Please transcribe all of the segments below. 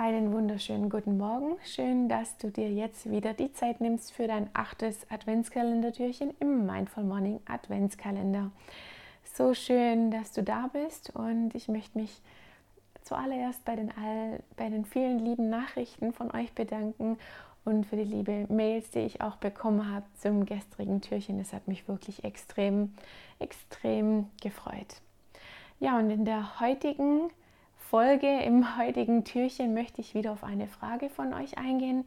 Einen wunderschönen guten Morgen. Schön, dass du dir jetzt wieder die Zeit nimmst für dein achtes Adventskalendertürchen im Mindful Morning Adventskalender. So schön, dass du da bist und ich möchte mich zuallererst bei den, all, bei den vielen lieben Nachrichten von euch bedanken und für die liebe Mails, die ich auch bekommen habe zum gestrigen Türchen. Das hat mich wirklich extrem, extrem gefreut. Ja, und in der heutigen Folge, im heutigen Türchen, möchte ich wieder auf eine Frage von euch eingehen.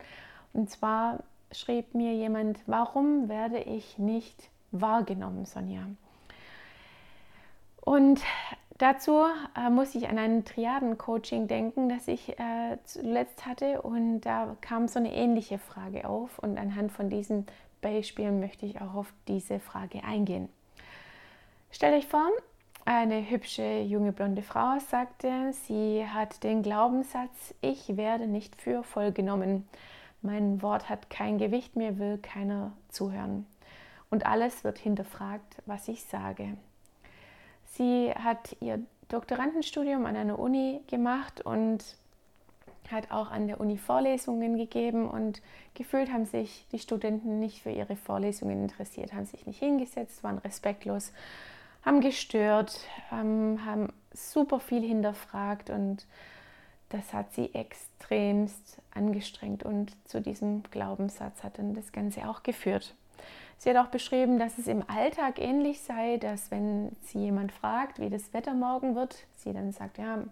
Und zwar schrieb mir jemand, warum werde ich nicht wahrgenommen, Sonja? Und dazu äh, muss ich an ein Triaden-Coaching denken, das ich äh, zuletzt hatte. Und da kam so eine ähnliche Frage auf. Und anhand von diesen Beispielen möchte ich auch auf diese Frage eingehen. Stellt euch vor, eine hübsche junge blonde Frau sagte, sie hat den Glaubenssatz, ich werde nicht für voll genommen. Mein Wort hat kein Gewicht, mir will keiner zuhören. Und alles wird hinterfragt, was ich sage. Sie hat ihr Doktorandenstudium an einer Uni gemacht und hat auch an der Uni Vorlesungen gegeben und gefühlt haben sich die Studenten nicht für ihre Vorlesungen interessiert, haben sich nicht hingesetzt, waren respektlos haben gestört, ähm, haben super viel hinterfragt und das hat sie extremst angestrengt und zu diesem Glaubenssatz hat dann das Ganze auch geführt. Sie hat auch beschrieben, dass es im Alltag ähnlich sei, dass wenn sie jemand fragt, wie das Wetter morgen wird, sie dann sagt, ja,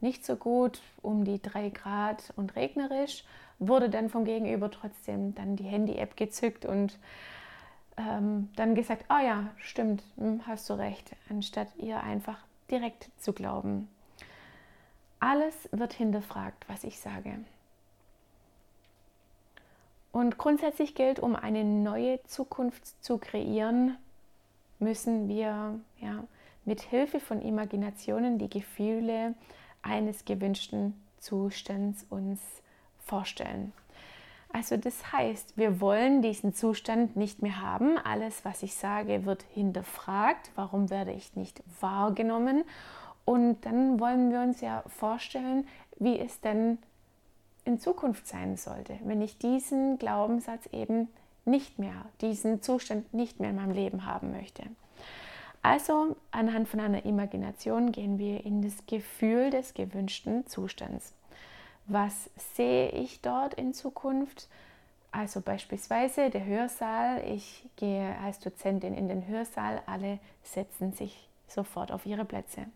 nicht so gut, um die drei Grad und regnerisch, wurde dann vom Gegenüber trotzdem dann die Handy-App gezückt und ähm, dann gesagt, oh ja, stimmt, hm, hast du recht, anstatt ihr einfach direkt zu glauben. Alles wird hinterfragt, was ich sage. Und grundsätzlich gilt, um eine neue Zukunft zu kreieren, müssen wir ja, mit Hilfe von Imaginationen die Gefühle eines gewünschten Zustands uns vorstellen. Also das heißt, wir wollen diesen Zustand nicht mehr haben. Alles, was ich sage, wird hinterfragt. Warum werde ich nicht wahrgenommen? Und dann wollen wir uns ja vorstellen, wie es denn in Zukunft sein sollte, wenn ich diesen Glaubenssatz eben nicht mehr, diesen Zustand nicht mehr in meinem Leben haben möchte. Also anhand von einer Imagination gehen wir in das Gefühl des gewünschten Zustands was sehe ich dort in Zukunft? Also beispielsweise der Hörsaal. Ich gehe als Dozentin in den Hörsaal. Alle setzen sich sofort auf ihre Plätze.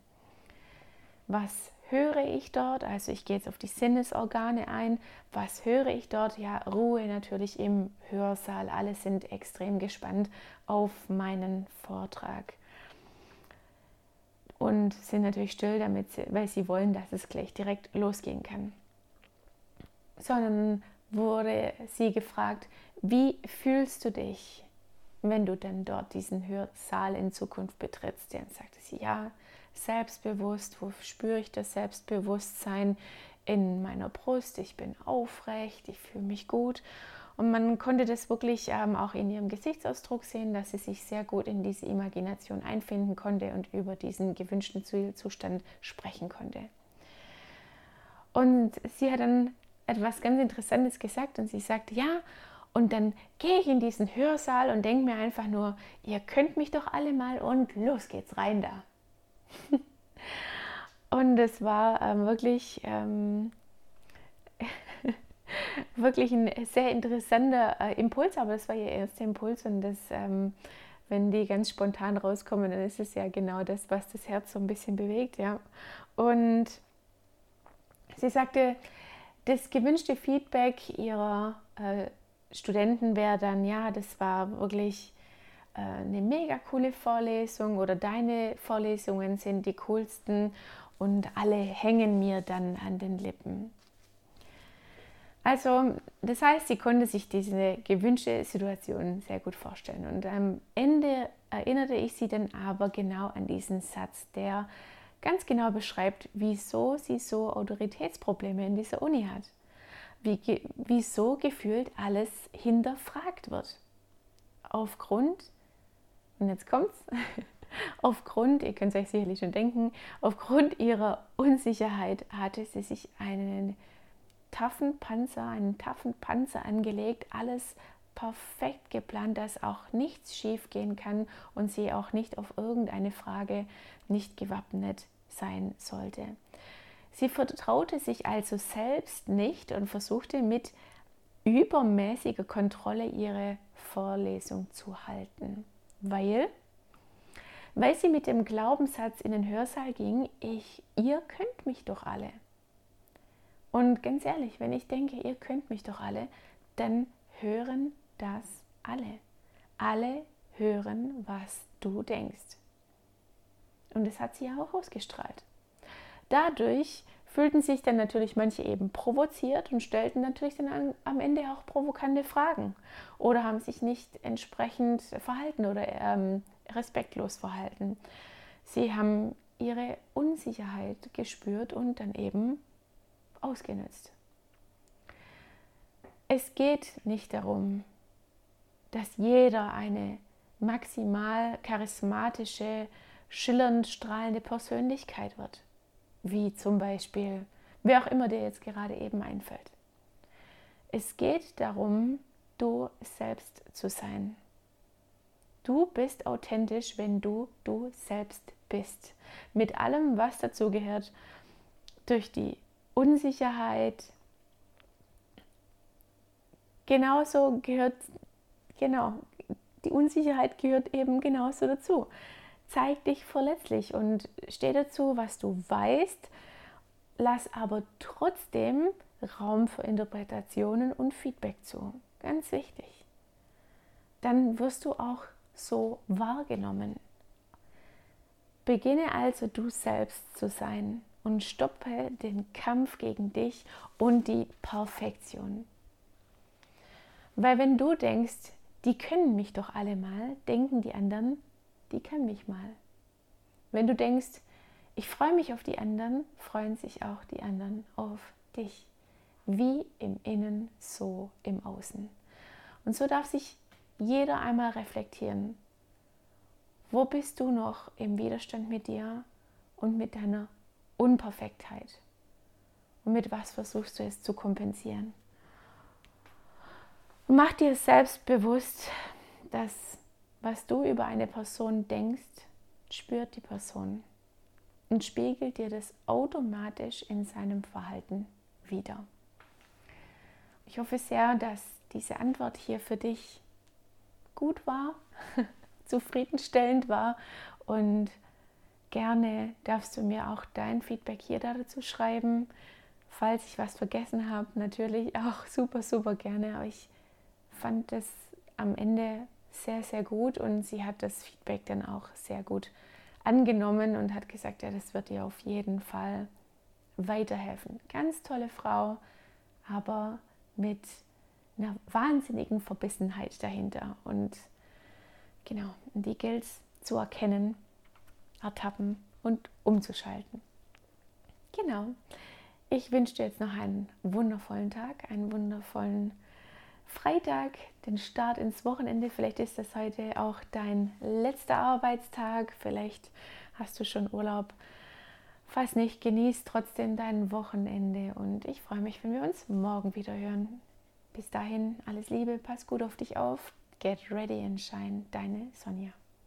Was höre ich dort? Also ich gehe jetzt auf die Sinnesorgane ein. Was höre ich dort? Ja, Ruhe natürlich im Hörsaal. Alle sind extrem gespannt auf meinen Vortrag und sind natürlich still, damit sie, weil sie wollen, dass es gleich direkt losgehen kann sondern wurde sie gefragt, wie fühlst du dich, wenn du denn dort diesen Hörsaal in Zukunft betrittst? Dann sagte sie, ja, selbstbewusst, wo spüre ich das Selbstbewusstsein in meiner Brust? Ich bin aufrecht, ich fühle mich gut. Und man konnte das wirklich ähm, auch in ihrem Gesichtsausdruck sehen, dass sie sich sehr gut in diese Imagination einfinden konnte und über diesen gewünschten Zielzustand sprechen konnte. Und sie hat dann etwas ganz Interessantes gesagt und sie sagte, ja, und dann gehe ich in diesen Hörsaal und denke mir einfach nur, ihr könnt mich doch alle mal und los geht's rein da. und es war ähm, wirklich, ähm, wirklich ein sehr interessanter äh, Impuls, aber das war ihr erster Impuls und das, ähm, wenn die ganz spontan rauskommen, dann ist es ja genau das, was das Herz so ein bisschen bewegt, ja. Und sie sagte, das gewünschte Feedback ihrer äh, Studenten wäre dann, ja, das war wirklich äh, eine mega coole Vorlesung oder deine Vorlesungen sind die coolsten und alle hängen mir dann an den Lippen. Also, das heißt, sie konnte sich diese gewünschte Situation sehr gut vorstellen. Und am Ende erinnerte ich sie dann aber genau an diesen Satz, der ganz genau beschreibt, wieso sie so Autoritätsprobleme in dieser Uni hat. Wie, wieso gefühlt alles hinterfragt wird. Aufgrund, und jetzt kommt's, aufgrund, ihr könnt es euch sicherlich schon denken, aufgrund ihrer Unsicherheit hatte sie sich einen taffen Panzer, einen taffen Panzer angelegt, alles perfekt geplant, dass auch nichts schief gehen kann und sie auch nicht auf irgendeine Frage nicht gewappnet sein sollte. Sie vertraute sich also selbst nicht und versuchte mit übermäßiger Kontrolle ihre Vorlesung zu halten, weil weil sie mit dem Glaubenssatz in den Hörsaal ging, ich, ihr könnt mich doch alle. Und ganz ehrlich, wenn ich denke, ihr könnt mich doch alle, dann hören das alle. Alle hören, was du denkst. Und das hat sie ja auch ausgestrahlt. Dadurch fühlten sich dann natürlich manche eben provoziert und stellten natürlich dann an, am Ende auch provokante Fragen oder haben sich nicht entsprechend verhalten oder ähm, respektlos verhalten. Sie haben ihre Unsicherheit gespürt und dann eben ausgenutzt. Es geht nicht darum, dass jeder eine maximal charismatische, schillernd strahlende Persönlichkeit wird, wie zum Beispiel wer auch immer dir jetzt gerade eben einfällt. Es geht darum, du selbst zu sein. Du bist authentisch, wenn du du selbst bist. Mit allem, was dazu gehört, durch die Unsicherheit. Genauso gehört, genau, die Unsicherheit gehört eben genauso dazu. Zeig dich verletzlich und steh dazu, was du weißt, lass aber trotzdem Raum für Interpretationen und Feedback zu. Ganz wichtig. Dann wirst du auch so wahrgenommen. Beginne also du selbst zu sein und stoppe den Kampf gegen dich und die Perfektion. Weil wenn du denkst, die können mich doch alle mal, denken die anderen, die können mich mal. Wenn du denkst, ich freue mich auf die anderen, freuen sich auch die anderen auf dich. Wie im Innen, so im Außen. Und so darf sich jeder einmal reflektieren. Wo bist du noch im Widerstand mit dir und mit deiner Unperfektheit? Und mit was versuchst du es zu kompensieren? Mach dir selbst bewusst, dass was du über eine Person denkst, spürt die Person und spiegelt dir das automatisch in seinem Verhalten wieder. Ich hoffe sehr, dass diese Antwort hier für dich gut war, zufriedenstellend war und gerne darfst du mir auch dein Feedback hier dazu schreiben. Falls ich was vergessen habe, natürlich auch super, super gerne. Aber ich fand es am Ende sehr, sehr gut und sie hat das Feedback dann auch sehr gut angenommen und hat gesagt, ja, das wird ihr auf jeden Fall weiterhelfen. Ganz tolle Frau, aber mit einer wahnsinnigen Verbissenheit dahinter. Und genau, die gilt zu erkennen, ertappen und umzuschalten. Genau. Ich wünsche dir jetzt noch einen wundervollen Tag, einen wundervollen Freitag, den Start ins Wochenende. Vielleicht ist das heute auch dein letzter Arbeitstag. Vielleicht hast du schon Urlaub. Falls nicht, genieß trotzdem dein Wochenende und ich freue mich, wenn wir uns morgen wieder hören. Bis dahin, alles Liebe, pass gut auf dich auf. Get ready and shine, deine Sonja.